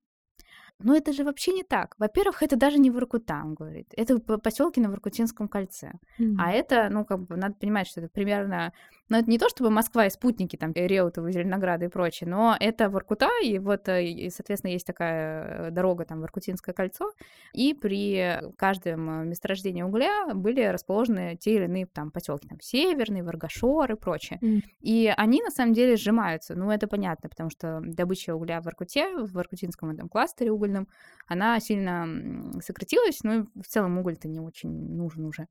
Но это же вообще не так. Во-первых, это даже не Воркута, он говорит. Это поселки на Воркутинском кольце. Mm-hmm. А это, ну, как бы, надо понимать, что это примерно но это не то, чтобы Москва и спутники, там, Реутовы, Зеленограды и прочее, но это Воркута, и вот, э, и, соответственно, есть такая э, дорога, там, Воркутинское кольцо, и при каждом месторождении угля были расположены те или иные там поселки, там, Северный, Варгашор и прочее. Mm. И они, на самом деле, сжимаются, ну, это понятно, потому что добыча угля в Воркуте, в Воркутинском этом кластере угольном, она сильно сократилась, ну, и в целом уголь-то не очень нужен уже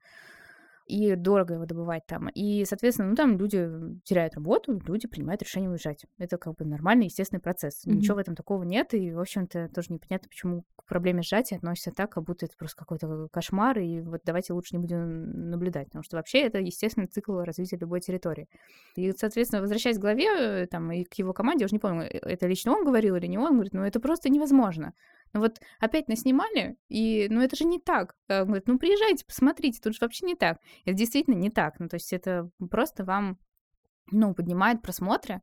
и дорого его добывать там. И, соответственно, ну, там люди теряют работу, люди принимают решение уезжать. Это как бы нормальный, естественный процесс. Mm-hmm. Ничего в этом такого нет, и, в общем-то, тоже непонятно, почему к проблеме сжатия относятся так, как будто это просто какой-то кошмар, и вот давайте лучше не будем наблюдать, потому что вообще это естественный цикл развития любой территории. И, соответственно, возвращаясь к главе, э, там, и к его команде, я уже не помню, э, это лично он говорил или не он, говорит, ну, это просто невозможно. Ну вот опять наснимали, и ну это же не так. Он говорит, ну приезжайте, посмотрите, тут же вообще не так. Это действительно не так. Ну то есть это просто вам, ну, поднимает просмотры,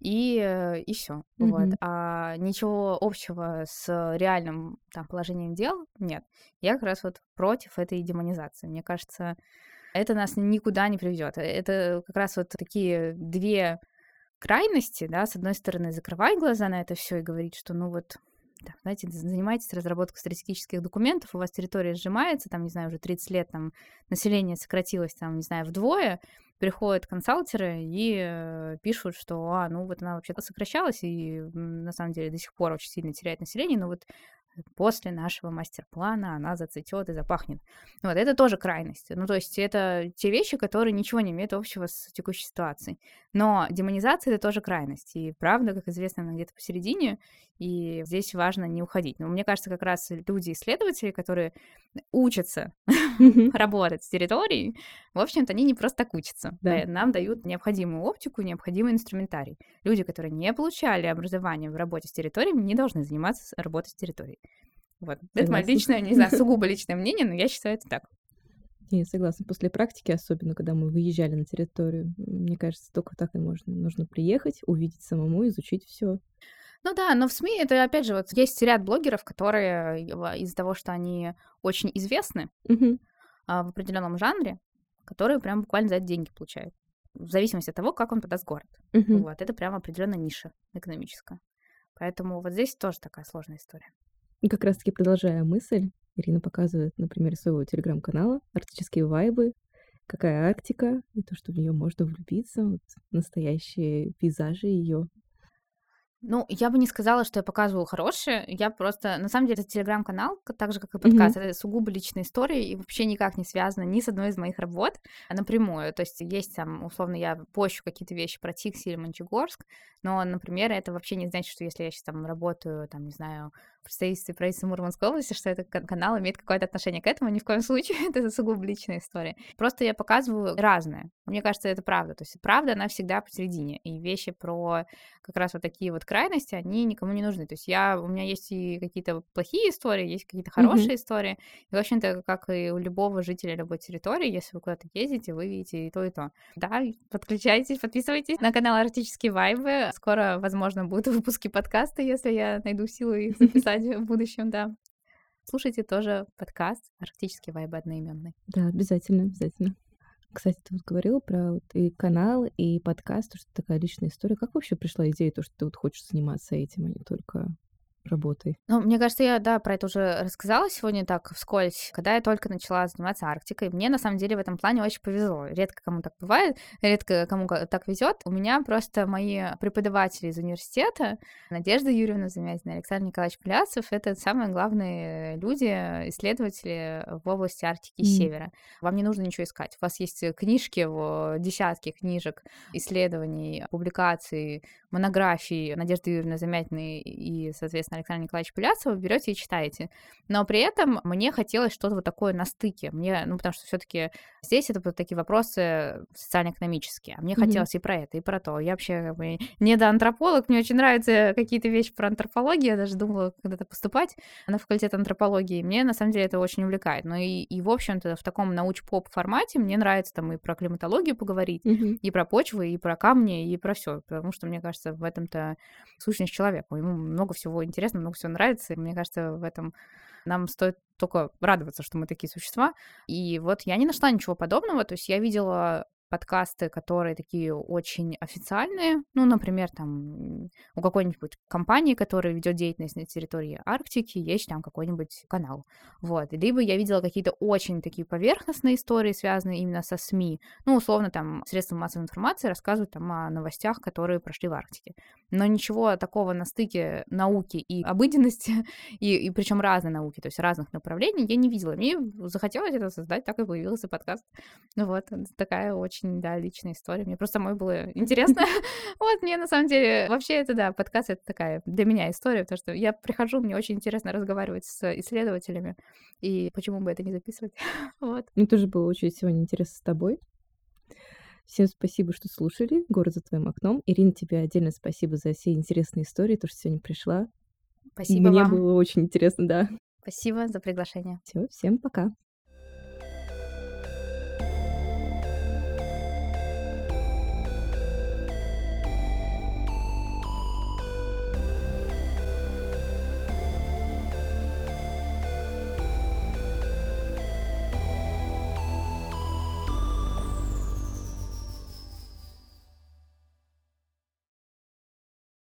и, э, и все. Мгм. Вот. А ничего общего с реальным там, положением дел нет. Я как раз вот против этой демонизации. Мне кажется, это нас никуда не приведет. Это как раз вот такие две крайности, да, с одной стороны, закрывать глаза на это все и говорить, что ну вот там, знаете, занимаетесь разработкой стратегических документов, у вас территория сжимается, там, не знаю, уже 30 лет там население сократилось, там, не знаю, вдвое, приходят консалтеры и э, пишут, что, а, ну вот она вообще-то сокращалась и на самом деле до сих пор очень сильно теряет население, но вот после нашего мастер-плана она зацветет и запахнет. Вот, это тоже крайность. Ну, то есть это те вещи, которые ничего не имеют общего с текущей ситуацией. Но демонизация — это тоже крайность. И правда, как известно, она где-то посередине, и здесь важно не уходить. Но мне кажется, как раз люди-исследователи, которые учатся работать с территорией, в общем-то, они не просто так учатся. Да. Э, Нам дают необходимую оптику, необходимый инструментарий. Люди, которые не получали образование в работе с территориями, не должны заниматься работой с территорией. Вот. Это мое Согласна. личное, не знаю, сугубо личное мнение, но я считаю это так. Не, согласна. После практики, особенно когда мы выезжали на территорию, мне кажется, только так и можно. Нужно приехать, увидеть самому, изучить все. Ну да, но в СМИ это, опять же, вот есть ряд блогеров, которые э, из-за того, что они очень известны а, в определенном жанре, которые прям буквально за это деньги получают. В зависимости от того, как он подаст город. Вот, это прям определенная ниша экономическая. Поэтому вот здесь тоже такая сложная история. И как раз-таки продолжая мысль, Ирина показывает на примере своего телеграм-канала «Арктические вайбы», какая Арктика, и то, что в нее можно влюбиться, вот настоящие пейзажи ее. Ну, я бы не сказала, что я показываю хорошие. Я просто... На самом деле, это телеграм-канал, так же, как и подкаст. Это сугубо личная история и вообще никак не связана ни с одной из моих работ а напрямую. То есть есть там, условно, я пощу какие-то вещи про Тикси или Мончегорск, но, например, это вообще не значит, что если я сейчас там работаю, там, не знаю, представительстве правительства Мурманской области, что этот кан- канал имеет какое-то отношение к этому. Ни в коем случае. это сугубо личная история. Просто я показываю разное. Мне кажется, это правда. То есть правда, она всегда посередине. И вещи про как раз вот такие вот крайности, они никому не нужны. То есть я, у меня есть и какие-то плохие истории, есть какие-то хорошие истории. И, в общем-то, как и у любого жителя любой территории, если вы куда-то ездите, вы видите и то, и то. Да, подключайтесь, подписывайтесь на канал Арктические Вайбы. Скоро, возможно, будут выпуски подкаста, если я найду силы их записать в будущем, да. Слушайте тоже подкаст «Арктические вайбы» одноименный. Да, обязательно, обязательно. Кстати, ты вот говорила про вот и канал, и подкаст, что такая личная история. Как вообще пришла идея, то, что ты вот хочешь заниматься этим, а не только работой? Ну, мне кажется, я, да, про это уже рассказала сегодня так вскользь. Когда я только начала заниматься Арктикой, мне на самом деле в этом плане очень повезло. Редко кому так бывает, редко кому так везет. У меня просто мои преподаватели из университета, Надежда Юрьевна Замятина, Александр Николаевич Пляцев, это самые главные люди, исследователи в области Арктики и М. Севера. Вам не нужно ничего искать. У вас есть книжки, в- десятки книжек, исследований, публикаций, монографий Надежды Юрьевны Замятиной и, соответственно, Александра Николаевича Пуляцева, берете и читаете. Но при этом мне хотелось что-то вот такое на стыке. Мне, ну, потому что все таки здесь это вот такие вопросы социально-экономические. А мне Мгм. хотелось и про это, и про то. Я вообще как бы не до антрополог, мне очень нравятся какие-то вещи про антропологию. Я даже думала когда-то поступать на факультет антропологии. Мне, на самом деле, это очень увлекает. Ну и, и в общем-то, в таком науч-поп формате мне нравится там и про климатологию поговорить, Мгм. и про почвы, и про камни, и про все. Потому что, мне кажется, в этом-то сущность человека. Ему много всего интересно, много всего нравится. И мне кажется, в этом нам стоит только радоваться, что мы такие существа. И вот я не нашла ничего подобного. То есть я видела подкасты, которые такие очень официальные. Ну, например, там у какой-нибудь компании, которая ведет деятельность на территории Арктики, есть там какой-нибудь канал. Вот. Либо я видела какие-то очень такие поверхностные истории, связанные именно со СМИ. Ну, условно, там средства массовой информации рассказывают там о новостях, которые прошли в Арктике. Но ничего такого на стыке науки и обыденности, и, и причем разной науки, то есть разных направлений, я не видела. Мне захотелось это создать, так и появился подкаст. Ну вот, такая очень, да, личная история. Мне просто самой было интересно. Вот, мне на самом деле, вообще это, да, подкаст это такая для меня история, потому что я прихожу, мне очень интересно разговаривать с исследователями, и почему бы это не записывать? Вот. Мне тоже было очень сегодня интересно с тобой. Всем спасибо, что слушали. Город за твоим окном. Ирина, тебе отдельно спасибо за все интересные истории, то, что сегодня пришла. Спасибо Мне вам. было очень интересно, да. Спасибо за приглашение. Все, всем пока.